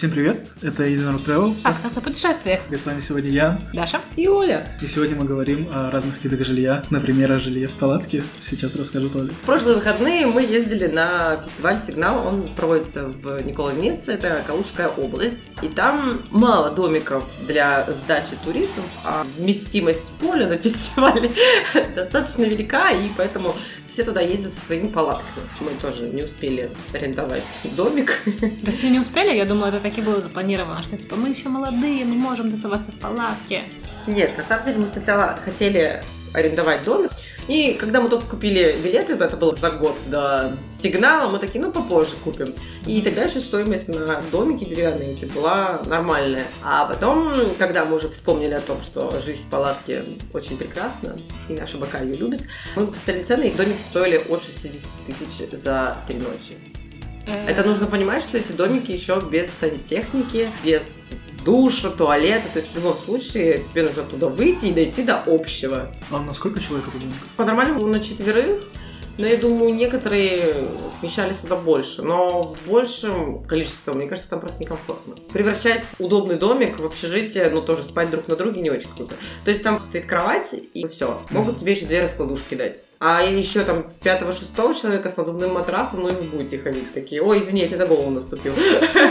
Всем привет, это Единорог Travel. Подкаст о путешествиях. И с вами сегодня я, Даша. И Оля. И сегодня мы говорим о разных видах жилья. Например, о жилье в палатке. Сейчас расскажет Оля. В прошлые выходные мы ездили на фестиваль «Сигнал». Он проводится в Николаевнице, это Калужская область. И там мало домиков для сдачи туристов, а вместимость поля на фестивале достаточно велика, и поэтому все туда ездят со своими палатками. Мы тоже не успели арендовать домик. Да все не успели, я думала, это так и было запланировано, что типа мы еще молодые, мы можем тусоваться в палатке. Нет, на самом деле мы сначала хотели арендовать домик, и когда мы только купили билеты, это было за год до сигнала, мы такие, ну, попозже купим. И тогда еще стоимость на домики деревянные эти была нормальная. А потом, когда мы уже вспомнили о том, что жизнь в палатке очень прекрасна, и наша бока ее любит, мы посмотрели цены, и домики стоили от 60 тысяч за три ночи. Это нужно понимать, что эти домики еще без сантехники, без душа, туалета. То есть в любом случае тебе нужно оттуда выйти и дойти до общего. А на сколько человек это домик? По-нормальному на четверых. Но я думаю, некоторые вмещались туда больше. Но в большем количестве, мне кажется, там просто некомфортно. Превращать удобный домик в общежитие, ну, тоже спать друг на друге не очень круто. То есть там стоит кровать, и все. Могут тебе еще две раскладушки дать. А еще там пятого-шестого человека с надувным матрасом, ну и вы будете ходить такие. Ой, извини, я тебе на голову наступил.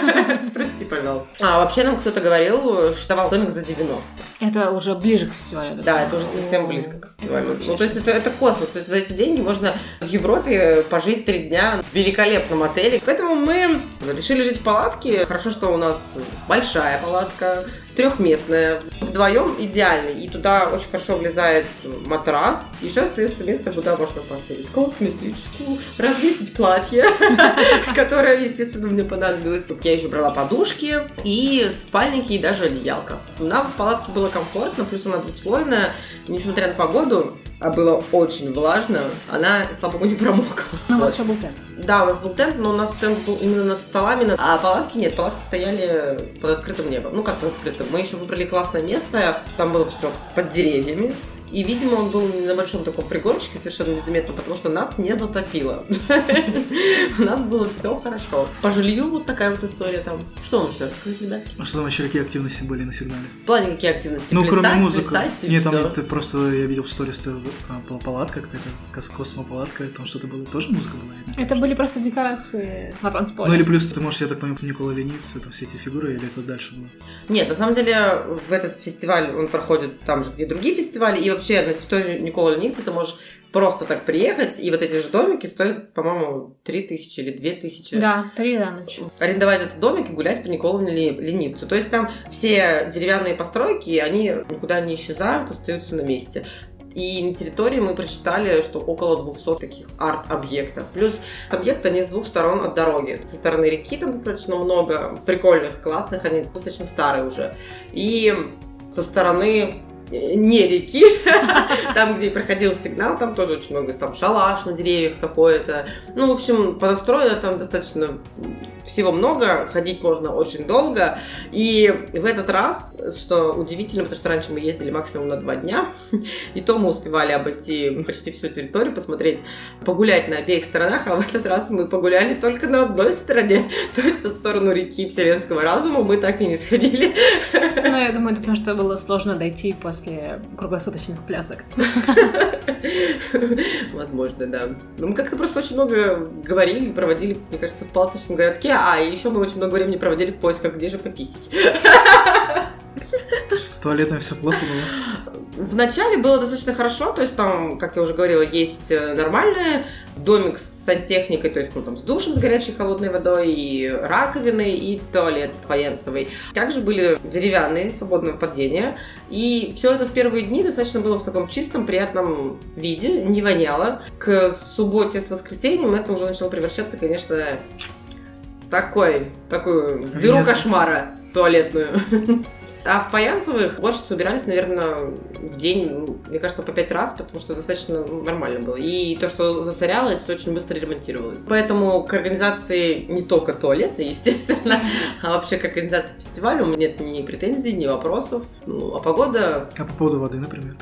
Прости, пожалуйста. А вообще нам кто-то говорил, что давал домик за 90. Это уже ближе к фестивалю. Да, это уже совсем близко к фестивалю. Ну, то есть это, это космос. То есть за эти деньги можно в Европе пожить три дня в великолепном отеле. Поэтому мы решили жить в палатке. Хорошо, что у нас большая палатка, трехместная. Вдвоем идеально. И туда очень хорошо влезает матрас. Еще остается место, куда можно поставить косметичку, развесить платье, которое, естественно, мне понадобилось. Я еще брала подушки и спальники, и даже одеялка. Нам в палатке было комфортно, плюс она двухслойная. Несмотря на погоду, а было очень влажно, она, слава богу, не промокла. Но у вас еще был тент. Да, у нас был тент, но у нас тент был именно над столами, а палатки нет, палатки стояли под открытым небом. Ну, как под открытым? Мы еще выбрали классное место, там было все под деревьями. И, видимо, он был на большом таком пригорочке, совершенно незаметно, потому что нас не затопило. У нас было все хорошо. По жилью вот такая вот история там. Что вам еще рассказать, ребят? А что там еще какие активности были на сигнале? В плане какие активности? Ну, кроме музыки. Нет, там просто, я видел в сторис, была палатка какая-то, космопалатка, там что-то было, тоже музыка была? Это были просто декорации на танцполе. Ну, или плюс, ты можешь, я так понимаю, Никола Ленивец, это все эти фигуры, или это дальше было? Нет, на самом деле, в этот фестиваль, он проходит там же, где другие фестивали, и вообще на территории Никола Ленивца ты можешь просто так приехать, и вот эти же домики стоят, по-моему, 3 тысячи или 2 тысячи. Да, 3 за ночь. Арендовать этот домик и гулять по Николу Ленивцу. То есть там все деревянные постройки, они никуда не исчезают, остаются на месте. И на территории мы прочитали, что около 200 таких арт-объектов. Плюс объекты, они с двух сторон от дороги. Со стороны реки там достаточно много прикольных, классных, они достаточно старые уже. И со стороны не реки, там, где проходил сигнал, там тоже очень много, там шалаш на деревьях какой-то. Ну, в общем, понастроено там достаточно всего много, ходить можно очень долго. И в этот раз, что удивительно, потому что раньше мы ездили максимум на два дня, и то мы успевали обойти почти всю территорию, посмотреть, погулять на обеих сторонах, а в этот раз мы погуляли только на одной стороне, то есть на сторону реки Вселенского разума мы так и не сходили. Ну, я думаю, это потому что было сложно дойти после круглосуточных плясок. Возможно, да. Но мы как-то просто очень много говорили, проводили, мне кажется, в палаточном городке, а, еще мы очень много времени проводили в поисках, где же пописить. С туалетом все плохо было? Вначале было достаточно хорошо, то есть там, как я уже говорила, есть э, нормальный домик с сантехникой, то есть ну, там с душем, с горячей холодной водой, и раковины, и туалет фаянсовый. Также были деревянные, свободного падения. И все это в первые дни достаточно было в таком чистом, приятном виде, не воняло. К субботе с воскресеньем это уже начало превращаться, конечно, такой, такую дыру кошмара туалетную. А в фаянсовых уборщицы убирались, наверное, в день, мне кажется, по пять раз, потому что достаточно нормально было. И то, что засорялось, очень быстро ремонтировалось. Поэтому к организации не только туалета, естественно, а вообще к организации фестиваля у меня нет ни претензий, ни вопросов. Ну, а погода... А по поводу воды, например?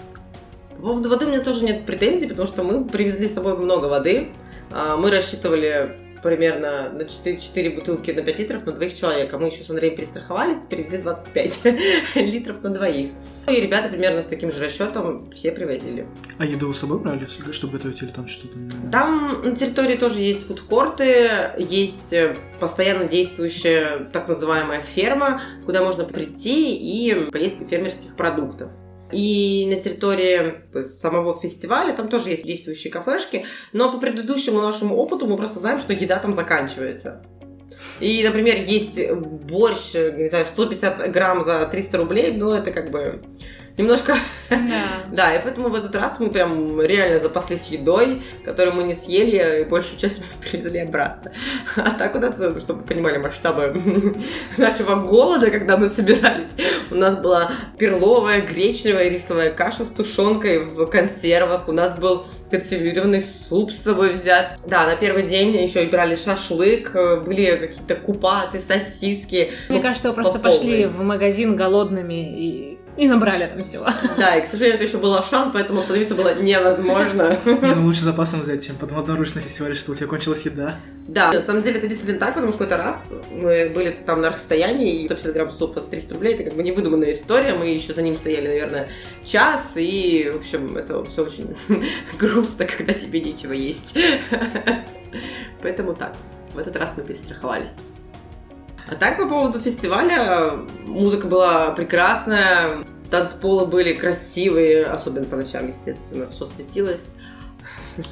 По поводу воды у меня тоже нет претензий, потому что мы привезли с собой много воды. А, мы рассчитывали примерно на 4, 4 бутылки на 5 литров на двоих человек. А мы еще с Андреем перестраховались, перевезли 25 литров на двоих. Ну и ребята примерно с таким же расчетом все привозили. А еду вы с собой брали, чтобы готовить или там что-то? Там на территории тоже есть фудкорты, есть э, постоянно действующая так называемая ферма, куда можно прийти и поесть фермерских продуктов. И на территории самого фестиваля там тоже есть действующие кафешки, но по предыдущему нашему опыту мы просто знаем, что еда там заканчивается. И, например, есть борщ, не знаю, 150 грамм за 300 рублей, ну это как бы немножко... Да. да, и поэтому в этот раз мы прям реально запаслись едой, которую мы не съели, и большую часть мы привезли обратно. А так у нас, чтобы вы понимали масштабы нашего голода, когда мы собирались, у нас была перловая, гречневая рисовая каша с тушенкой в консервах, у нас был консервированный суп с собой взят. Да, на первый день еще и брали шашлык, были какие-то купаты, сосиски. Мне кажется, вы просто пошли в магазин голодными и и набрали там всего. Да, и, к сожалению, это еще был Ашан, поэтому остановиться было невозможно. Не, ну лучше запасом взять, чем потом обнаружить на фестивале, что у тебя кончилась еда. Да, на самом деле это действительно так, потому что какой-то раз мы были там на расстоянии, и 150 грамм супа за 300 рублей, это как бы невыдуманная история, мы еще за ним стояли, наверное, час, и, в общем, это все очень грустно, когда тебе нечего есть. Поэтому так, в этот раз мы перестраховались. А так, по поводу фестиваля, музыка была прекрасная, танцполы были красивые, особенно по ночам, естественно, все светилось.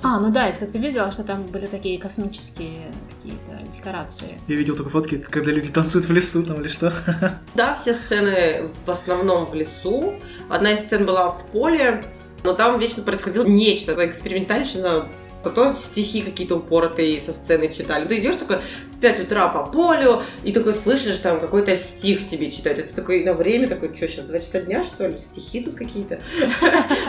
А, ну да, я, кстати, видела, что там были такие космические какие-то декорации. Я видел только фотки, когда люди танцуют в лесу там или что. Да, все сцены в основном в лесу. Одна из сцен была в поле, но там вечно происходило нечто, экспериментальщина то стихи какие-то упоротые со сцены читали. Ты идешь такой в 5 утра по полю, и такой слышишь там какой-то стих тебе читать. Это такой на время такой, что сейчас, 2 часа дня, что ли? Стихи тут какие-то.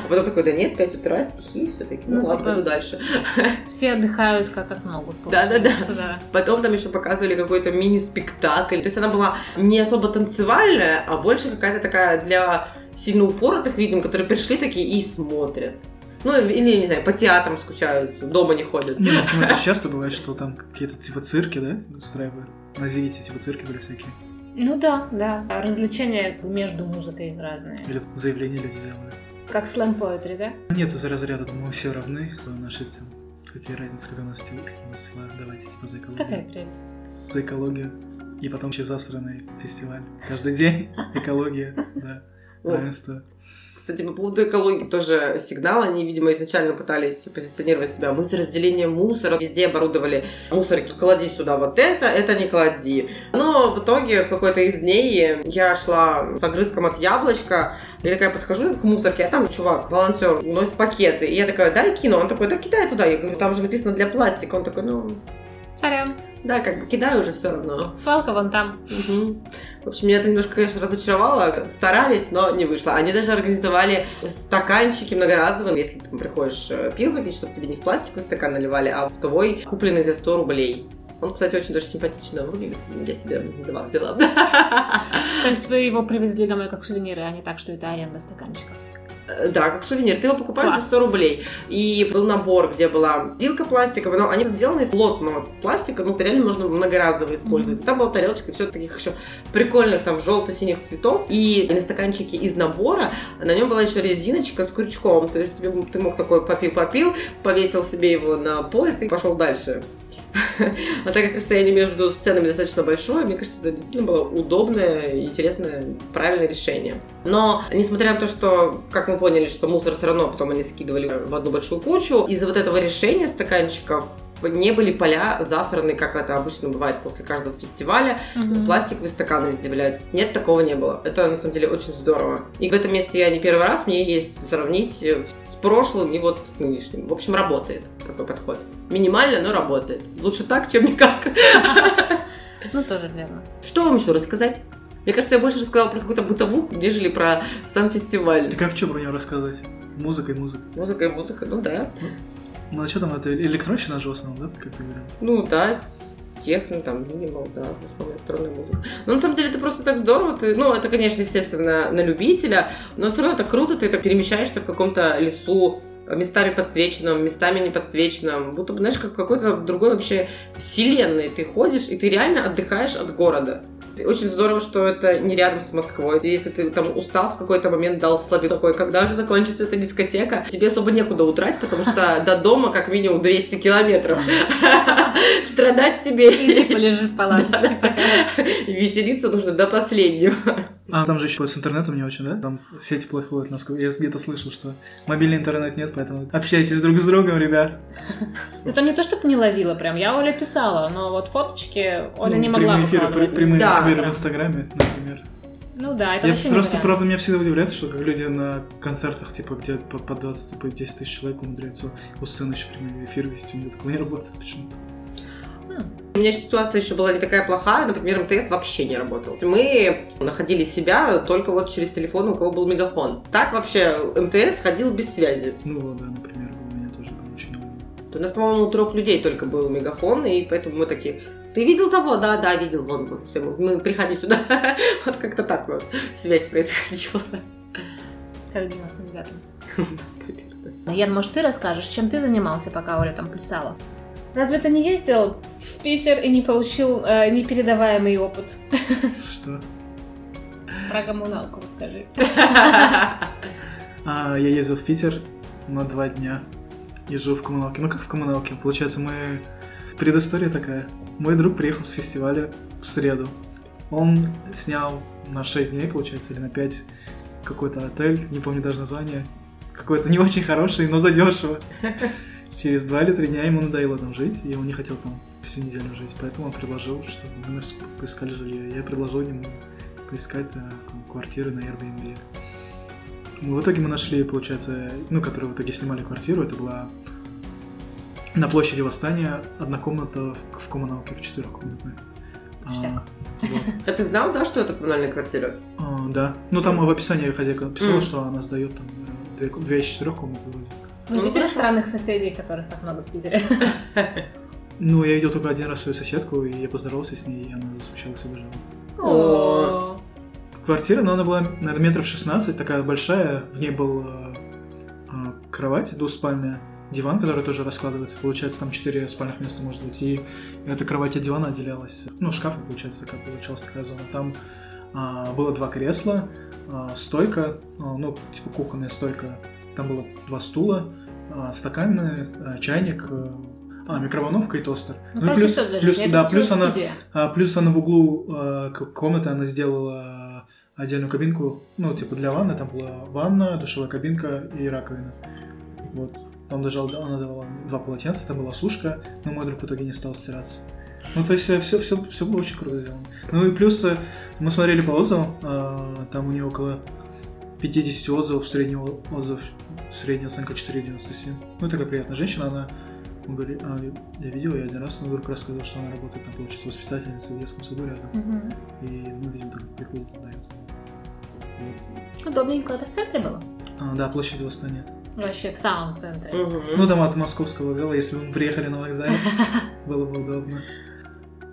А потом такой, да нет, 5 утра, стихи все-таки. Ну, ну ладно, типа, пойду дальше. Все отдыхают как, как могут. Да-да-да. Потом там еще показывали какой-то мини-спектакль. То есть она была не особо танцевальная, а больше какая-то такая для сильно упоротых, видим, которые пришли такие и смотрят. Ну, или, не знаю, по театрам скучают, дома не ходят. Не, ну, это часто бывает, что там какие-то типа цирки, да, устраивают? На Зените типа цирки были всякие. Ну да, да. Развлечения между музыкой разные. Или заявления люди делают. Как слэм поэтри, да? Нет, из разряда мы все равны, наши там, какие разницы, когда у нас какие у нас слова, давайте типа за экологию. Какая прелесть. За экологию. И потом еще засранный фестиваль. Каждый день экология, да, равенство. Кстати, по поводу экологии тоже сигнал. Они, видимо, изначально пытались позиционировать себя. Мы с разделением мусора везде оборудовали мусорки. Клади сюда вот это, это не клади. Но в итоге в какой-то из дней я шла с огрызком от яблочка. Я такая подхожу к мусорке, а там чувак, волонтер, носит пакеты. И я такая, дай кину. Он такой, да кидай туда. Я говорю, там же написано для пластика. Он такой, ну... Сорян. Да, как бы кидаю уже все равно. Свалка вон там. Угу. В общем, меня это немножко, конечно, разочаровало. Старались, но не вышло. Они даже организовали стаканчики многоразовые. Если ты приходишь э, пиво попить, чтобы тебе не в пластиковый стакан наливали, а в твой, купленный за 100 рублей. Он, кстати, очень даже симпатично выглядит. Я себе два взяла. То есть вы его привезли домой как сувениры, а не так, что это аренда стаканчиков? Э, да, как сувенир. Ты его покупаешь Класс. за 100 рублей. И был набор, где была вилка пластиковая, но они сделаны из плотного пластика, ну, реально можно многоразово использовать. Mm-hmm. Там была тарелочка, все таких еще прикольных, там, желто-синих цветов. И на стаканчике из набора на нем была еще резиночка с крючком. То есть тебе, ты мог такой попил-попил, повесил себе его на пояс и пошел дальше. А так как расстояние между сценами достаточно большое, мне кажется, это действительно было удобное, интересное, правильное решение. Но, несмотря на то, что, как мы поняли, что мусор все равно потом они скидывали в одну большую кучу, из-за вот этого решения стаканчиков не были поля засраны, как это обычно бывает после каждого фестиваля. Угу. Пластиковые стаканы везде валяются. Нет, такого не было. Это, на самом деле, очень здорово. И в этом месте я не первый раз, мне есть сравнить с прошлым и вот с нынешним. В общем, работает такой подход. Минимально, но работает. Лучше так, чем никак. Ну, тоже верно. Что вам еще рассказать? Мне кажется, я больше рассказала про какую-то бытовуху, нежели про сам фестиваль. Так а в чем про него рассказать? Музыка и музыка. Музыка и музыка, ну да. Ну а что там, это электронщина же в основном, да, как ты говорил? Ну да, техно, там, минимал, да, в основном электронная музыка. Но на самом деле это просто так здорово, ты, ну, это, конечно, естественно, на любителя, но все равно это круто, ты так перемещаешься в каком-то лесу, местами подсвеченном, местами не подсвеченном. Будто бы, знаешь, как в какой-то другой вообще вселенной ты ходишь, и ты реально отдыхаешь от города. Очень здорово, что это не рядом с Москвой. Если ты там устал в какой-то момент, дал слабину такой, когда же закончится эта дискотека, тебе особо некуда утрать, потому что до дома как минимум 200 километров. Страдать тебе. Иди полежи в палаточке пока. Веселиться нужно до последнего. А там же еще с интернетом не очень, да? Там сеть плохо ходит, насколько я где-то слышал, что мобильный интернет нет, поэтому общайтесь друг с другом, ребят. Это не то, чтобы не ловила прям. Я Оле писала, но вот фоточки Оля Ну, не могла прямые выкладывать. прямые Да, эфиры да. в Инстаграме, например. Ну да, это Я вообще не просто, вариант. правда, меня всегда удивляет, что как люди на концертах, типа, где по, по 20, по 10 тысяч человек умудряются у сцены еще прямой эфир вести. У меня такого не работает почему-то. У меня ситуация еще была не такая плохая, например, МТС вообще не работал. Мы находили себя только вот через телефон, у кого был мегафон. Так вообще МТС ходил без связи. Ну да, например, у меня тоже было очень. У нас, по-моему, у трех людей только был мегафон, и поэтому мы такие, ты видел того? Да, да, видел, вон, вон, все, мы, приходи сюда. Вот как-то так у нас связь происходила. Как в 99-м. Ян, может, ты расскажешь, чем ты занимался, пока Оля там плясала? Разве ты не ездил в Питер и не получил э, непередаваемый опыт? Что? Про коммуналку расскажи. А, я ездил в Питер на два дня жил в коммуналке. Ну как в коммуналке? Получается, мы... Предыстория такая. Мой друг приехал с фестиваля в среду. Он снял на 6 дней, получается, или на 5 какой-то отель, не помню даже название. Какой-то не очень хороший, но задешево. Через два или три дня ему надоело там жить, и он не хотел там всю неделю жить. Поэтому он предложил, чтобы мы поискали жилье. Я предложил ему поискать э, квартиры на Airbnb. Ну, В итоге мы нашли, получается, ну, которые в итоге снимали квартиру, это была на площади Восстания одна комната в, в коммуналке, в четырехкомнатной. А, вот. А ты знал, да, что это коммунальная квартира? А, да. Ну, там в описании хозяйка написала, Мгм. что она сдает там э, две, две из четырех комнат. Ну, Ну, Питер хорошо. странных соседей, которых так много в Питере. Ну, я видел только один раз свою соседку, и я поздоровался с ней, и она засмущалась и убежала. О. Квартира, но она была, наверное, метров 16, такая большая. В ней был э, э, кровать двуспальная, диван, который тоже раскладывается. Получается, там 4 спальных места может быть. И эта кровать от дивана отделялась. Ну, шкафом, получается, такая получалась такая зона. Там а, было два кресла, а, стойка, а, ну, типа кухонная стойка. Там было два стула, а, стаканы, а, чайник, э, а, микроволновка и тостер. Ну, просто плюс, плюс, да, плюс она, а, плюс она в углу э, комнаты она сделала отдельную кабинку, ну, типа для ванны, там была ванна, душевая кабинка и раковина. Вот. Там даже она давала два полотенца, там была сушка, но мой друг в итоге не стал стираться. Ну, то есть все, все, все было очень круто сделано. Ну и плюс э, мы смотрели по отзывам, э, там у нее около 50 отзывов, средний отзыв, средняя оценка 4,97. Ну, такая приятная женщина, она мы говорили, а, я видел, я один раз, но вдруг рассказал, что она работает, там, получается, воспитательницей в детском саду рядом. Мгм. И, ну, видимо, так приходит и сдает. Вот. Удобненько. Это в центре было? А, да, площадь Восстания. Вообще в самом центре. Мгм. Ну, там от московского вокзала, если бы мы приехали на вокзале, было бы удобно.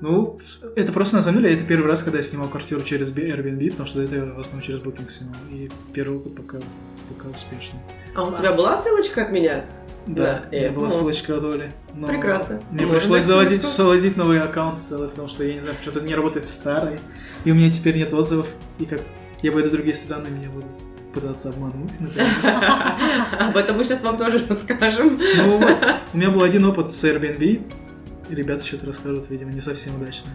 Ну, это просто, на самом деле, это первый раз, когда я снимал квартиру через Airbnb, потому что до этого я в основном через Booking снимал. И первый опыт пока, пока успешный. А у Класс. тебя была ссылочка от меня? Да, Да, у меня э, была ну. ссылочка от Оли. но Прекрасно. Мне Можно пришлось дать заводить, заводить новый аккаунт целый, потому что, я не знаю, почему-то не работает старый. И у меня теперь нет отзывов. И как я пойду в другие страны, меня будут пытаться обмануть. Об этом мы сейчас вам тоже расскажем. Ну вот, у меня был один опыт с Airbnb. Ребята сейчас расскажут, видимо, не совсем удачный.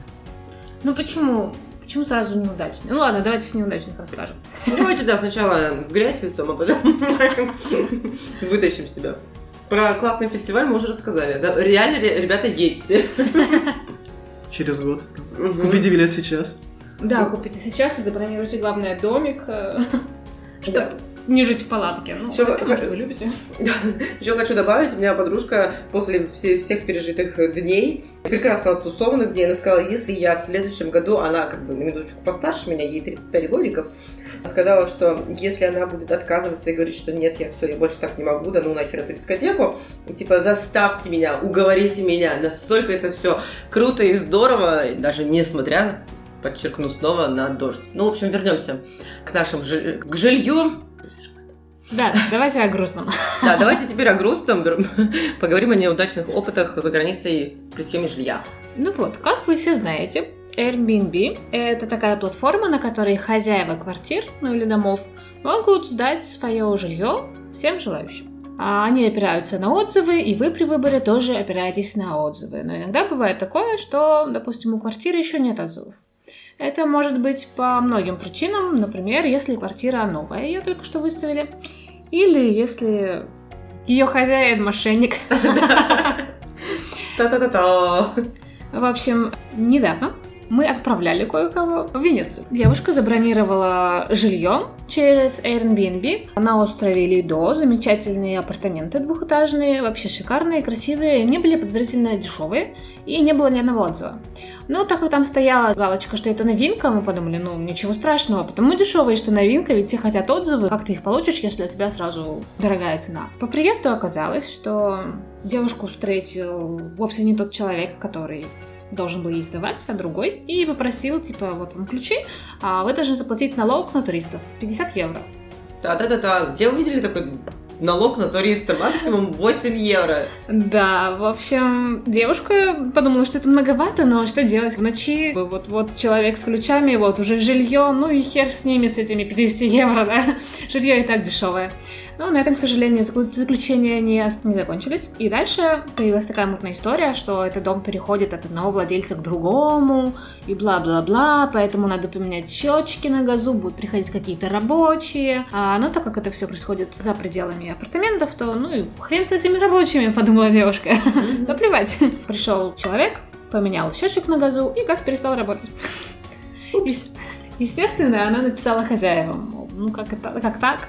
Ну почему? Почему сразу неудачный? Ну ладно, давайте с неудачных расскажем. Давайте, да, сначала в грязь лицом, а потом вытащим себя. Про классный фестиваль мы уже рассказали. Да? Реально, ре- ребята, едьте. Через год. там. Мгм. Купите билет сейчас. Да, купите сейчас и забронируйте, главное, домик, э, чтобы Да. Не жить в палатке. Ну, Всё, хотя, может, вы любите. Еще хочу добавить, у меня подружка после все- всех пережитых дней, прекрасно оттусованных дней, она сказала, если я в следующем году, она как бы на минуточку постарше меня, ей 35 годиков, сказала, что если она будет отказываться и говорить, что нет, я все, я больше так не могу, да ну нахер эту дискотеку, типа заставьте меня, уговорите меня, настолько это все круто и здорово, даже несмотря, подчеркну снова, на дождь. Ну, в общем, вернемся к нашему жи- к жилью. Да, давайте о грустном. Да, давайте теперь о грустном. Поговорим о неудачных опытах за границей при съеме жилья. Ну вот, как вы все знаете, Airbnb – это такая платформа, на которой хозяева квартир, ну или домов, могут сдать свое жилье всем желающим. А Они опираются на отзывы, и вы при выборе тоже опираетесь на отзывы. Но иногда бывает такое, что, допустим, у квартиры еще нет отзывов. Это может быть по многим причинам. Например, если квартира новая, ее только что выставили. Или если ее хозяин мошенник. Та-та-та-та. В общем, недавно мы отправляли кое-кого в Венецию. Девушка забронировала жилье через Airbnb на острове Лидо. Замечательные апартаменты двухэтажные, вообще шикарные, красивые, не были подозрительно дешевые и не было ни одного отзыва. Ну, так как там стояла галочка, что это новинка, мы подумали, ну, ничего страшного, потому дешевые, что новинка, ведь все хотят отзывы, как ты их получишь, если у тебя сразу дорогая цена. По приезду оказалось, что девушку встретил вовсе не тот человек, который должен был ей сдавать, а другой, и попросил, типа, вот вам ключи, а вы должны заплатить налог на туристов 50 евро. Да-да-да-да. Где вы видели такой налог на туриста? Максимум 8 евро. Да, в общем, девушка подумала, что это многовато, но что делать в ночи? Вот, вот человек с ключами, вот уже жилье, ну и хер с ними, с этими 50 евро, да? Жилье и так дешевое. Но на этом, к сожалению, заклю- заключения не, не закончились. И дальше появилась такая мутная история, что этот дом переходит от одного владельца к другому, и бла-бла-бла, поэтому надо поменять счетчики на газу, будут приходить какие-то рабочие. А, но так как это все происходит за пределами апартаментов, то ну и хрен с этими рабочими, подумала девушка. Да плевать. Пришел человек, поменял счетчик на газу, и газ перестал работать. Упс. Естественно, она написала хозяевам, ну как, это, как так?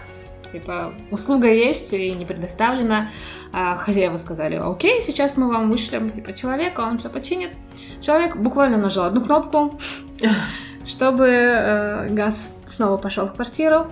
Типа, услуга есть и не предоставлена. А хозяева сказали, окей, сейчас мы вам вышлем типа человека, он все починит. Человек буквально нажал одну кнопку, чтобы э, газ снова пошел в квартиру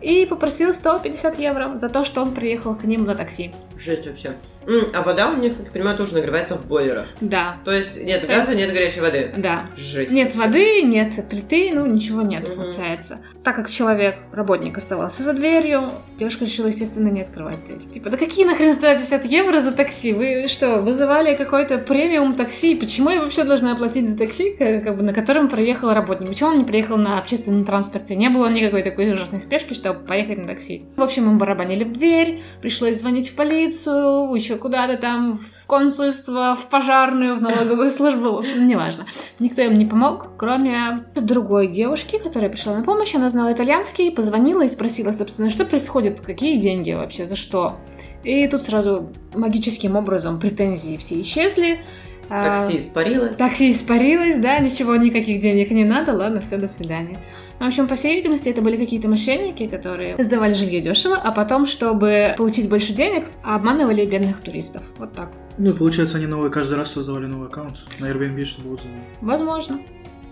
и попросил 150 евро за то, что он приехал к ним на такси. Жесть вообще. М, А вода у них, как я понимаю, тоже нагревается в бойлерах. Да, То есть нет газа, нет горячей воды. да. Жесть. Нет вообще. воды, нет плиты, ну ничего нет, Мгм. получается. Так как человек, работник, оставался за дверью, девушка решила, естественно, не открывать дверь. Типа, да какие нахрен 150 евро за такси? Вы что, вызывали какой-то премиум такси? Почему я вообще должна оплатить за такси, как, как бы, на котором проехал работник? Почему он не приехал на общественном транспорте? Не было никакой такой ужасной спешки, чтобы поехать на такси. В общем, мы барабанили в дверь, пришлось звонить в полицию, еще куда-то там, в консульство, в пожарную, в налоговую службу, в общем, неважно. Никто им не помог, кроме другой девушки, которая пришла на помощь. Она знала итальянский, позвонила и спросила, собственно, что происходит, какие деньги вообще, за что. И тут сразу магическим образом претензии все исчезли. Такси испарилось. Такси испарилось, да, ничего, никаких денег не надо, ладно, все, до свидания. В общем, по всей видимости, это были какие-то мошенники, которые сдавали жилье дешево, а потом, чтобы получить больше денег, обманывали бедных туристов. Вот так. Ну и получается, они новый каждый раз создавали новый аккаунт на Airbnb, чтобы отзывы. Возможно.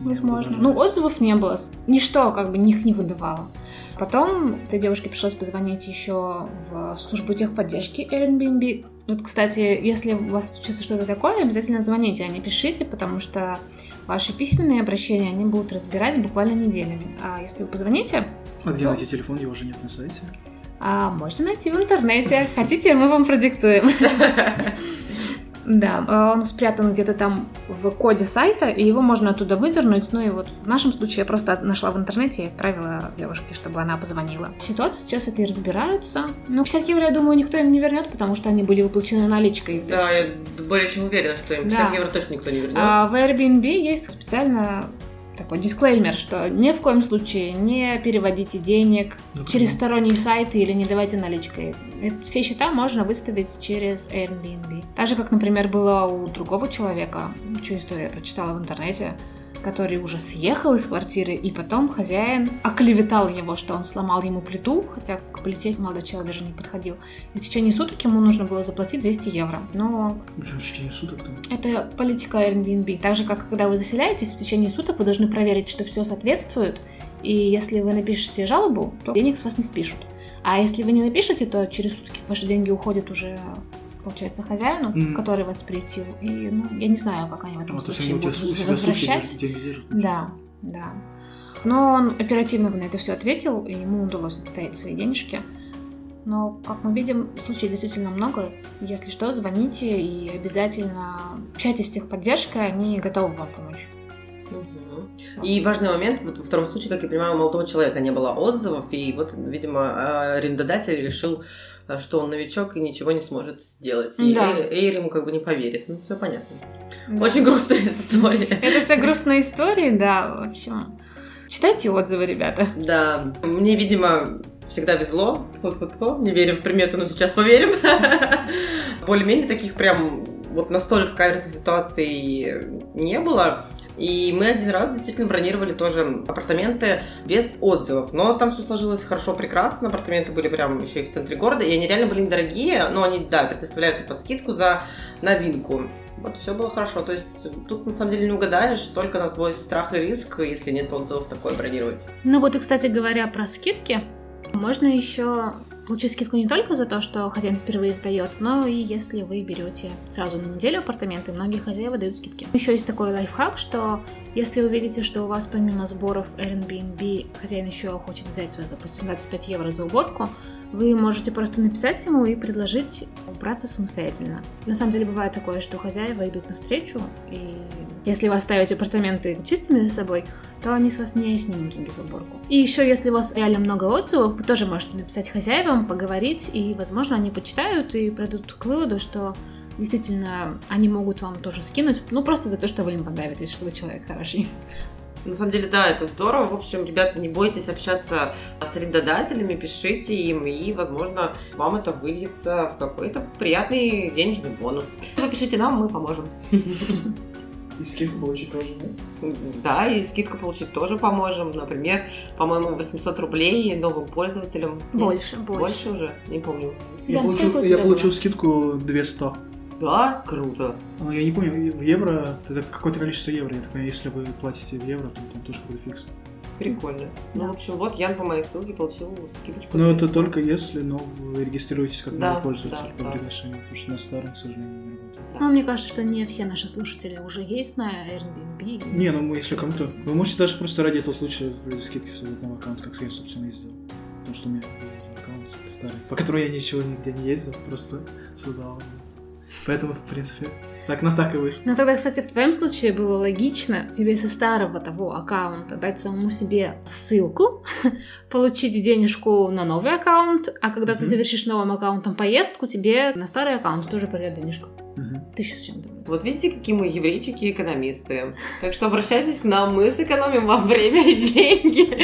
Возможно. Ну, отзывов не было. Ничто как бы них не выдавало. Потом этой девушке пришлось позвонить еще в службу техподдержки Airbnb. Вот, кстати, если у вас случится что-то такое, обязательно звоните, а не пишите, потому что ваши письменные обращения они будут разбирать буквально неделями. А если вы позвоните, А где Да. найти телефон? Его уже нет на сайте. а, можно найти в интернете. Хотите, мы вам продиктуем. Да, э, он спрятан где-то там в коде сайта, и его можно оттуда выдернуть. Ну и вот в нашем случае я просто нашла в интернете и отправила девушке, чтобы она позвонила. Ситуация сейчас это и разбираются. Ну, 50 евро, я думаю, никто им не вернет, потому что они были выплачены наличкой. Да, есть, я более чем уверена, что им 50 Да. евро точно никто не вернет. а в Airbnb есть специально такой дисклеймер, что ни в коем случае не переводите денег Например. через сторонние сайты или не давайте наличкой. Все счета можно выставить через Airbnb. Так же, как, например, было у другого человека, чью историю я прочитала в интернете, который уже съехал из квартиры, и потом хозяин оклеветал его, что он сломал ему плиту, хотя к плите молодой человек даже не подходил. И в течение суток ему нужно было заплатить 200 евро. Но что, в течение суток-то? это политика Airbnb. Так же, как когда вы заселяетесь, в течение суток вы должны проверить, что все соответствует. И если вы напишете жалобу, то денег с вас не спишут. А если вы не напишете, то через сутки ваши деньги уходят уже, получается, хозяину, Мгм. который вас приютил. И ну, я не знаю, как они в этом А, случае будут возвращать. держат, держат? Да, да. Но он оперативно на это все ответил, и ему удалось отстоять свои денежки. Но, как мы видим, случаев действительно много. Если что, звоните и обязательно общайтесь с техподдержкой, они готовы вам помочь. И важный момент, вот во втором случае, как я понимаю, у молодого человека не было отзывов, и вот, видимо, арендодатель решил, что он новичок и ничего не сможет сделать. И Да. Эйр ему как бы не поверит. Ну, все понятно. Да. Очень грустная история. Это все грустные истории, да, в общем. Читайте отзывы, ребята. Да, мне, видимо, всегда везло. Фу-фу-фу. Не верим в приметы, но сейчас поверим. Более-менее таких прям вот настолько каверзных ситуаций не было. И мы один раз действительно бронировали тоже апартаменты без отзывов. Но там все сложилось хорошо, прекрасно. Апартаменты были прям еще и в центре города. И они реально были недорогие, но они, да, предоставляют типа скидку за новинку. Вот все было хорошо. То есть тут на самом деле не угадаешь, только на свой страх и риск, если нет отзывов, такое бронировать. Ну вот и, кстати говоря, про скидки. Можно еще получить скидку не только за то, что хозяин впервые сдает, но и если вы берете сразу на неделю апартаменты, многие хозяева дают скидки. Еще есть такой лайфхак, что если вы видите, что у вас помимо сборов Airbnb хозяин еще хочет взять с вас, допустим, 25 евро за уборку, вы можете просто написать ему и предложить убраться самостоятельно. На самом деле бывает такое, что хозяева идут навстречу, и если вы оставите апартаменты чистыми за собой, то они с вас не снимут деньги за уборку. И еще, если у вас реально много отзывов, вы тоже можете написать хозяевам, поговорить, и, возможно, они почитают и придут к выводу, что действительно они могут вам тоже скинуть, ну, просто за то, что вы им понравитесь, что вы человек хороший. На самом деле, да, это здорово. В общем, ребята, не бойтесь общаться с арендодателями, пишите им, и, возможно, вам это выльется в какой-то приятный денежный бонус. Вы пишите нам, мы поможем. И скидку получить тоже, да? Да, и скидку получить тоже поможем. Например, по-моему, 800 рублей новым пользователям. Нет, Больше, больше. Больше уже? Не помню. Я, Ян, получил, я получил было? скидку 200. Да, круто. Ну, я не помню, в евро, это какое-то количество евро, я так понимаю, если вы платите в евро, то там тоже какой-то фикс. Прикольно. Ну, Да. в общем, вот Ян по моей ссылке получил скидочку. Но это 200. только если, но вы регистрируетесь как Да, новый пользователь да, по да. приглашению, потому что на старом, к сожалению. Ну, мне кажется, что не все наши слушатели уже есть на Airbnb. Не, ну мы, если кому-то... Вы можете даже просто ради этого случая ради скидки создать новый аккаунт, как я, собственно, и сделал. Потому что у меня был аккаунт старый, по которому я ничего нигде не ездил, просто создал. его. Поэтому, в принципе, так на так и вышло. Ну тогда, кстати, в твоем случае было логично тебе со старого того аккаунта дать самому себе ссылку, получить денежку на новый аккаунт, а когда ты Мгм. завершишь новым аккаунтом поездку, тебе на старый аккаунт тоже придет денежка. Тысячу с чем-то. Вот видите, какие мы еврейчики-экономисты. Так что обращайтесь к нам, мы сэкономим вам время и деньги.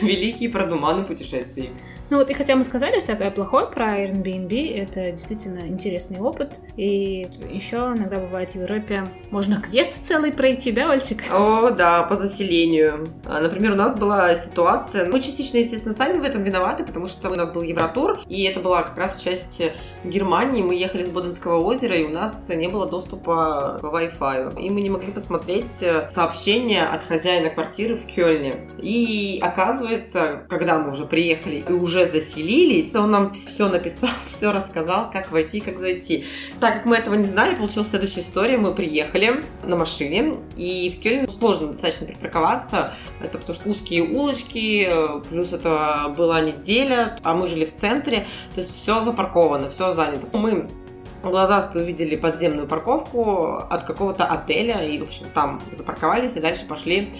Великие продуманы путешествий. Ну вот, и хотя мы сказали всякое плохое про Airbnb, это действительно интересный опыт. И еще иногда бывает в Европе можно квест целый пройти, да, Ольчик? О, да, по заселению. А, Например, у нас была ситуация, мы частично, естественно, сами в этом виноваты, потому что у нас был Евротур, и это была как раз часть Германии. Мы ехали с Боденского озера, и у нас не было доступа к Wi-Fi. И мы не могли посмотреть сообщение от хозяина квартиры в Кёльне. И оказывается, когда мы уже приехали и уже заселились, он нам все написал, все рассказал, как войти, как зайти. Так как мы этого не знали, получилась следующая история. Мы приехали на машине, и в Кёльне сложно достаточно припарковаться. Это потому что узкие улочки, плюс это была неделя, а мы жили в центре. То есть все запарковано, все занято. Мы глазасто увидели подземную парковку от какого-то отеля, и, в общем, там запарковались, и дальше пошли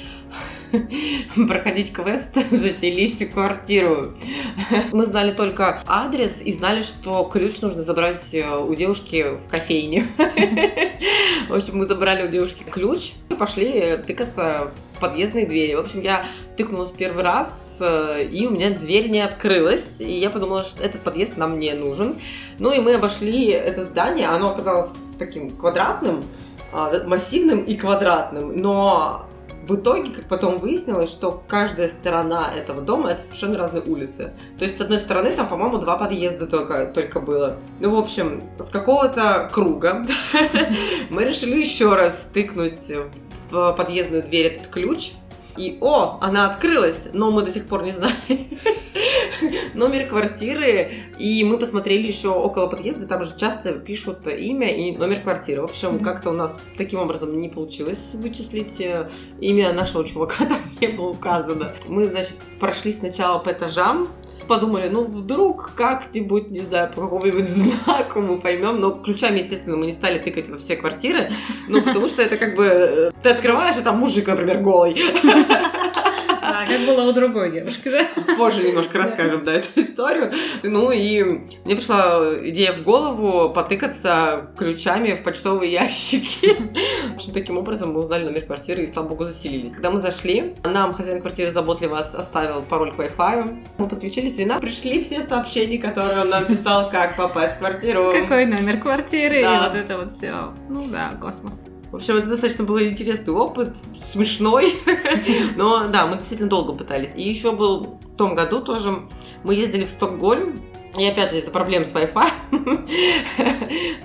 проходить квест, заселись в квартиру. Мы знали только адрес и знали, что ключ нужно забрать э, у девушки в кофейне. В общем, мы забрали у девушки ключ и пошли тыкаться подъездные двери. В общем, я тыкнулась первый раз, э, и у меня дверь не открылась, и я подумала, что этот подъезд нам не нужен. Ну и мы обошли это здание, оно оказалось таким квадратным, а, массивным и квадратным, но в итоге, как потом выяснилось, что каждая сторона этого дома это совершенно разные улицы. То есть, с одной стороны, там, по-моему, два подъезда только, только было. Ну, в общем, с какого-то круга мы решили еще раз тыкнуть в подъездную дверь этот ключ. И, о, она открылась, но мы до сих пор не знали, номер квартиры, и мы посмотрели еще около подъезда, там же часто пишут имя и номер квартиры. В общем, Мгм. как-то у нас таким образом не получилось вычислить э, имя нашего чувака, там не было указано. Мы, значит, прошли сначала по этажам, подумали, ну вдруг как-нибудь, не знаю, по какому-нибудь знаку мы поймем, но ключами, естественно, мы не стали тыкать во все квартиры, ну потому что это как бы э, ты открываешь, а там мужик, например, голый. Да, как было у другой девушки, да? Позже немножко расскажем, да, эту историю. Ну и мне пришла идея в голову потыкаться ключами в почтовые ящики. В общем, таким образом мы узнали номер квартиры и, слава богу, заселились. Когда мы зашли, нам хозяин квартиры заботливо оставил пароль к Wi-Fi. Мы подключились, и нам пришли все сообщения, которые он нам писал, как попасть в квартиру. Какой номер квартиры и Да. вот это вот все. Ну да, космос. В общем, это достаточно был интересный опыт, смешной. Но да, мы действительно долго пытались. И еще был в том году тоже, мы ездили в Стокгольм, и опять из-за проблем с Wi-Fi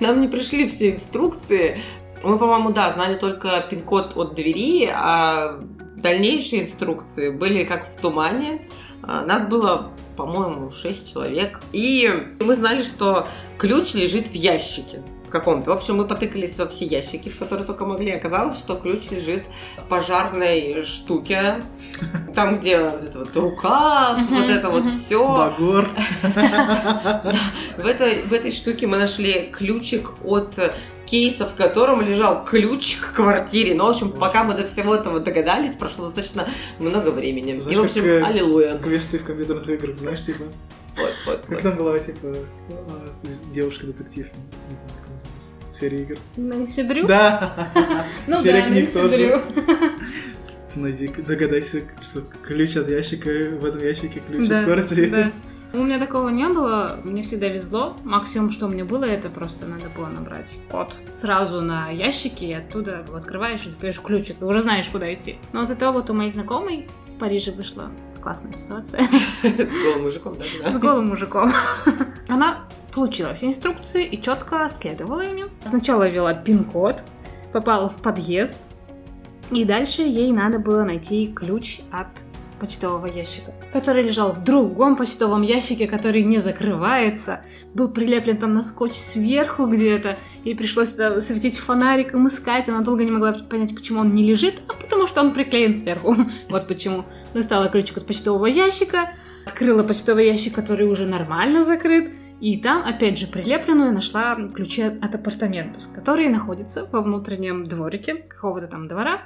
нам не пришли все инструкции. Мы, по-моему, да, знали только пин-код от двери, а дальнейшие инструкции были как в тумане. А, Нас было, по-моему, 6 человек. И мы знали, что ключ лежит в ящике в каком-то. В общем, мы потыкались во все ящики, в которые только могли. Оказалось, что ключ лежит в пожарной штуке. Там, где вот эта вот рука, вот это вот все. Багор. В этой, в этой штуке мы нашли ключик от кейса, в котором лежал ключ к квартире. Ну, в общем, пока мы до всего этого догадались, прошло достаточно много времени. И, в общем, аллилуйя. Квесты в компьютерных играх, знаешь, типа... Вот, вот, Как там была, типа, а, девушка-детектив, не помню, как называется, серия игр. Нэнси Дрю? Да! Ну да, Нэнси. Дрю. Ты найди, догадайся, что ключ от ящика, в этом ящике ключ от квартиры. да. У меня такого не было, мне всегда везло. Максимум, что у меня было, это просто надо было набрать код сразу на ящике, и оттуда открываешь и достаешь ключик, и уже знаешь, куда идти. Но зато вот у моей знакомой в Париже вышла классная ситуация С голым мужиком, да? с голым мужиком. Она получила все инструкции и четко следовала ими. Сначала ввела пин-код, попала в подъезд, и дальше ей надо было найти ключ от почтового ящика, который лежал в другом почтовом ящике, который не закрывается, был прилеплен там на скотч сверху где-то, ей пришлось туда светить фонариком, искать, она долго не могла понять, почему он не лежит, а потому что он приклеен сверху. Вот почему. Достала ключик от почтового ящика, открыла почтовый ящик, который уже нормально закрыт, и там, опять же, прилепленную нашла ключи от апартаментов, которые находятся во внутреннем дворике какого-то там двора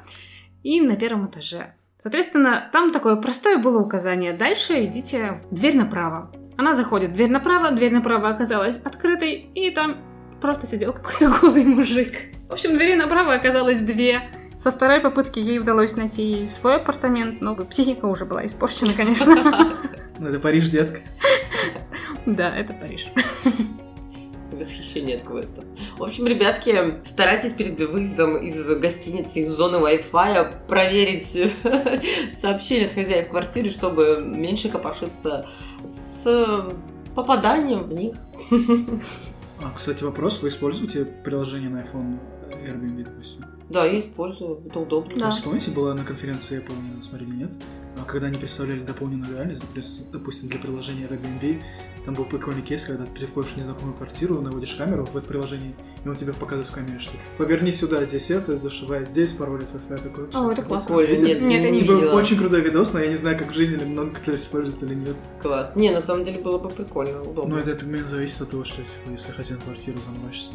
и на первом этаже. Соответственно, там такое простое было указание. Дальше идите в дверь направо. Она заходит в дверь направо, дверь направо оказалась открытой, и там просто сидел какой-то голый мужик. В общем, двери направо оказалось две. Со второй попытки ей удалось найти свой апартамент, но психика уже была испорчена, конечно. Ну, это Париж, детка. Да, это Париж. Восхищение от квеста. В общем, ребятки, старайтесь перед выездом из гостиницы, из зоны Wi-Fi проверить сообщения от хозяев квартиры, чтобы меньше копошиться с попаданием в них. А, кстати, вопрос. Вы используете приложение на iPhone Airbnb, допустим? Да, я использую, это удобно. Да. Вы вспомните, была на конференции Apple, не смотрели, нет? А когда они представляли дополненную реальность, допустим, допустим, для приложения Airbnb, там был прикольный кейс, когда ты приходишь в незнакомую квартиру, наводишь камеру в это приложение, и он тебе показывает в камере, что поверни сюда, здесь это, душевая здесь, пароль от Wi-Fi такой. О, это классно. Прикольно. Нет, Нет, не, не Типа, видела. очень крутой видос, но я не знаю, как в жизни или много кто использует или нет. Класс. Не, на самом деле было бы прикольно, удобно. Но это, это зависит от того, что типа, если хозяин квартиры заморочится.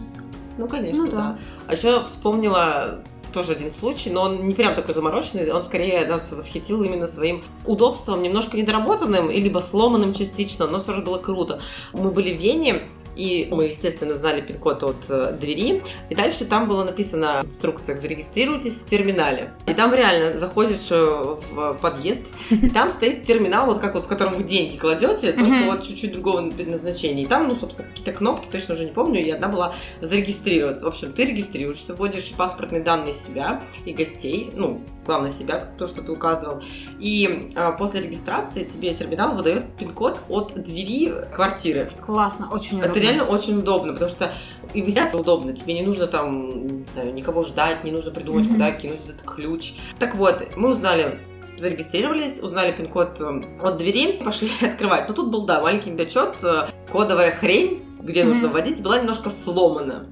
Ну, конечно, Ну да. да. А еще вспомнила тоже один случай, но он не прям такой замороченный, он скорее нас восхитил именно своим удобством, немножко недоработанным, и либо сломанным частично, но все же было круто. Мы были в Вене, и мы, естественно, знали пин-код от э, двери. И дальше там было написано в инструкциях «Зарегистрируйтесь в терминале». И там реально заходишь э, в подъезд, и там стоит терминал, вот как вот в котором вы деньги кладете, только вот чуть-чуть другого предназначения. И там, ну, собственно, какие-то кнопки, точно уже не помню, и одна была зарегистрироваться. В общем, ты регистрируешься, вводишь паспортные данные себя и гостей, ну, главное себя, то, что ты указывал. И а, после регистрации тебе терминал выдает пин-код от двери квартиры. Классно, очень удобно. Это реально очень удобно, потому что и выясняться удобно. Тебе не нужно там, не знаю, никого ждать, не нужно придумать, Мгм. куда кинуть этот ключ. Так вот, мы узнали зарегистрировались, узнали пин-код э, от двери, пошли открывать. Но тут был, да, маленький недочет, э, кодовая хрень, где Мгм. нужно вводить, была немножко сломана.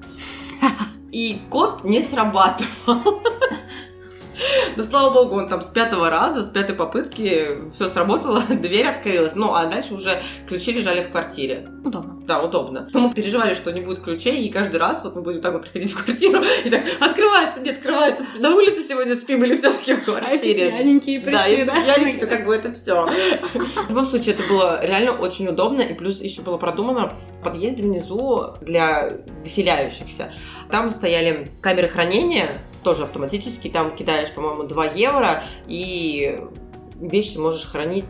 И код не срабатывал. Но слава богу, он там с пятого раза, с пятой попытки все сработало, дверь открылась. Ну, а дальше уже ключи лежали в квартире. Удобно. Да, удобно. Мы переживали, что не будет ключей, и каждый раз вот мы будем так вот приходить в квартиру, и так, открывается, не открывается, на улице сегодня спим или все-таки в А если квартире? пьяненькие Да, пришли, если да? пьяненький, то как бы это все. В любом случае, это было реально очень удобно, и плюс еще было продумано в подъезде внизу для веселяющихся. Там стояли камеры хранения, тоже автоматически, там кидаешь, по-моему, 2 евро, и вещи можешь хранить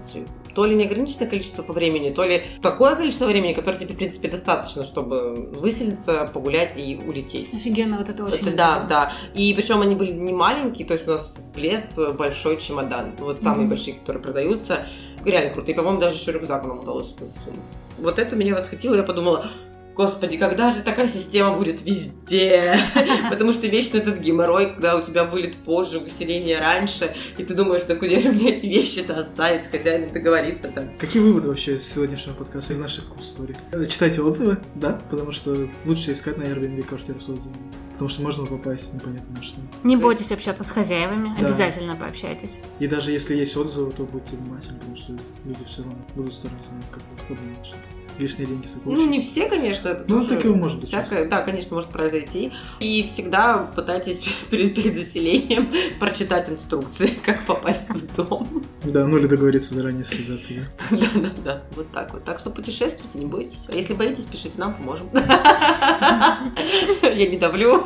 то ли неограниченное количество по времени, то ли такое количество времени, которое тебе, в принципе, достаточно, чтобы выселиться, погулять и улететь. Офигенно, вот это очень Это да, да. И причем они были не маленькие, то есть у нас влез большой чемодан. Вот самые Мгм. большие, которые продаются. Реально круто. И, по-моему, даже еще рюкзак нам удалось засунуть. Вот это меня восхитило. Я подумала, Господи, когда же такая система будет везде? Потому что вечно этот геморрой, когда у тебя вылет позже, выселение раньше, и ты думаешь, да куда же мне эти вещи-то оставить, с хозяином договориться там. Какие выводы вообще из сегодняшнего подкаста, из наших историй? Читайте отзывы, да, потому что лучше искать на Airbnb квартиру с отзывами. Потому что можно попасть непонятно на что. Не бойтесь общаться с хозяевами, Да. обязательно пообщайтесь. И даже если есть отзывы, то будьте внимательны, потому что люди все равно будут стараться как-то с тобой что-то лишние деньги Ну, заполучить. не все, конечно, это Ну, тоже такое может быть. Всякое, да, конечно, может произойти. И всегда пытайтесь перед, перед заселением прочитать инструкции, как попасть в дом. Да, ну или договориться заранее связаться, да. Да, да, да. Вот так вот. Так что путешествуйте, не бойтесь. А если боитесь, пишите нам, поможем. Я не давлю.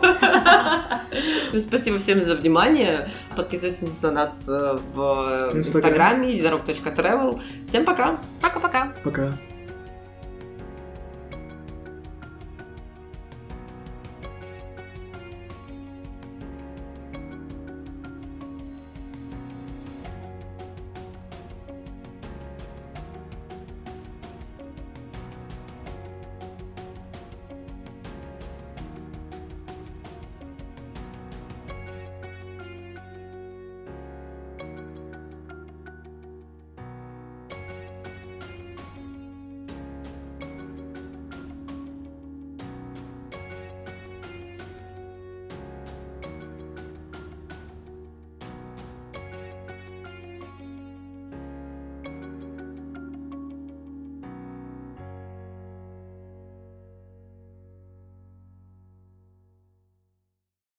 Ну, Спасибо всем за внимание. Подписывайтесь на нас э, в Инстаграм. инстаграме единорог.travel. Всем пока! Пока-пока. Пока.